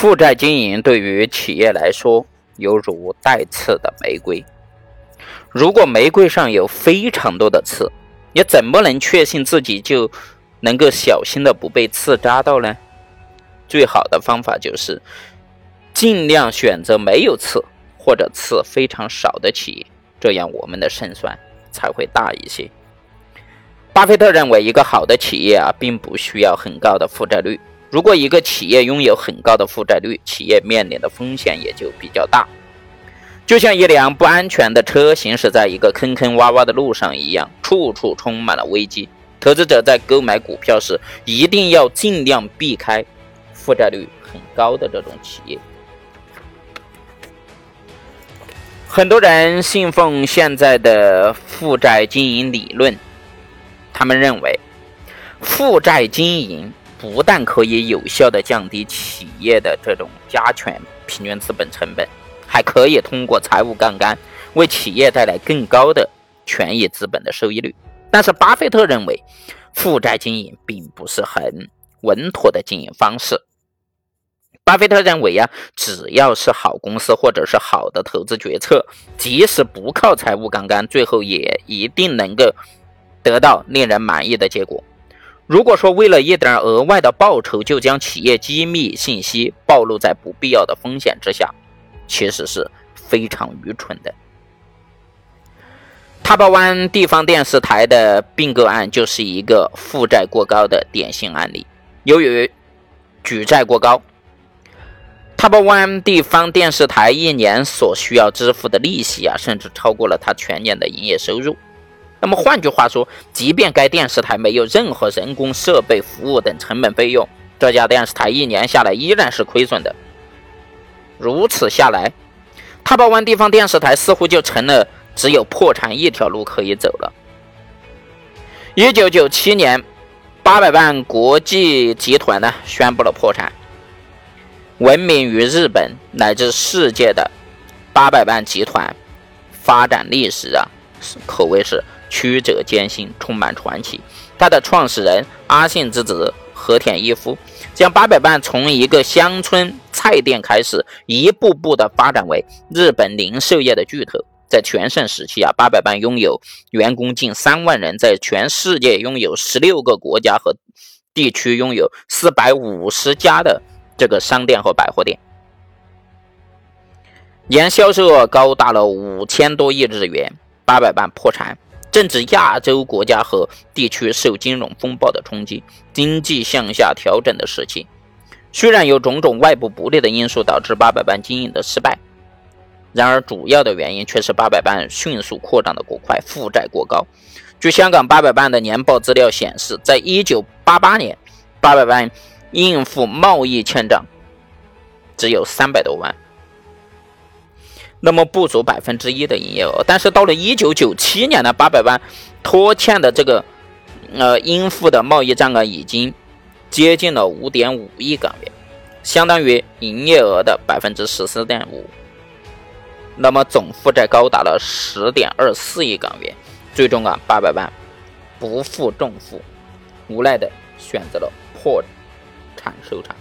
负债经营对于企业来说，犹如带刺的玫瑰。如果玫瑰上有非常多的刺，你怎么能确信自己就能够小心的不被刺扎到呢？最好的方法就是尽量选择没有刺或者刺非常少的企业，这样我们的胜算才会大一些。巴菲特认为，一个好的企业啊，并不需要很高的负债率。如果一个企业拥有很高的负债率，企业面临的风险也就比较大。就像一辆不安全的车行驶在一个坑坑洼洼的路上一样，处处充满了危机。投资者在购买股票时，一定要尽量避开负债率很高的这种企业。很多人信奉现在的负债经营理论，他们认为负债经营不但可以有效的降低企业的这种加权平均资本成本。还可以通过财务杠杆为企业带来更高的权益资本的收益率，但是巴菲特认为，负债经营并不是很稳妥的经营方式。巴菲特认为呀，只要是好公司或者是好的投资决策，即使不靠财务杠杆，最后也一定能够得到令人满意的结果。如果说为了一点额外的报酬就将企业机密信息暴露在不必要的风险之下，其实是非常愚蠢的。塔巴湾地方电视台的并购案就是一个负债过高的典型案例。由于举债过高，塔巴湾地方电视台一年所需要支付的利息啊，甚至超过了它全年的营业收入。那么换句话说，即便该电视台没有任何人工设备、服务等成本费用，这家电视台一年下来依然是亏损的。如此下来，塔巴湾地方电视台似乎就成了只有破产一条路可以走了。一九九七年，八百万国际集团呢宣布了破产。闻名于日本乃至世界的八百万集团发展历史啊，可谓是曲折艰辛，充满传奇。它的创始人阿信之子和田一夫。将八百伴从一个乡村菜店开始，一步步的发展为日本零售业的巨头。在全盛时期啊，八百伴拥有员工近三万人，在全世界拥有十六个国家和地区拥有四百五十家的这个商店和百货店，年销售额高达了五千多亿日元。八百伴破产。正值亚洲国家和地区受金融风暴的冲击，经济向下调整的时期，虽然有种种外部不利的因素导致八百万经营的失败，然而主要的原因却是八百万迅速扩张的过快，负债过高。据香港八百万的年报资料显示，在一九八八年，八百万应付贸易欠账只有三百多万。那么不足百分之一的营业额，但是到了一九九七年呢，八百万拖欠的这个呃应付的贸易账额已经接近了五点五亿港元，相当于营业额的百分之十四点五。那么总负债高达了十点二四亿港元，最终啊八百万不负重负，无奈的选择了破产收场。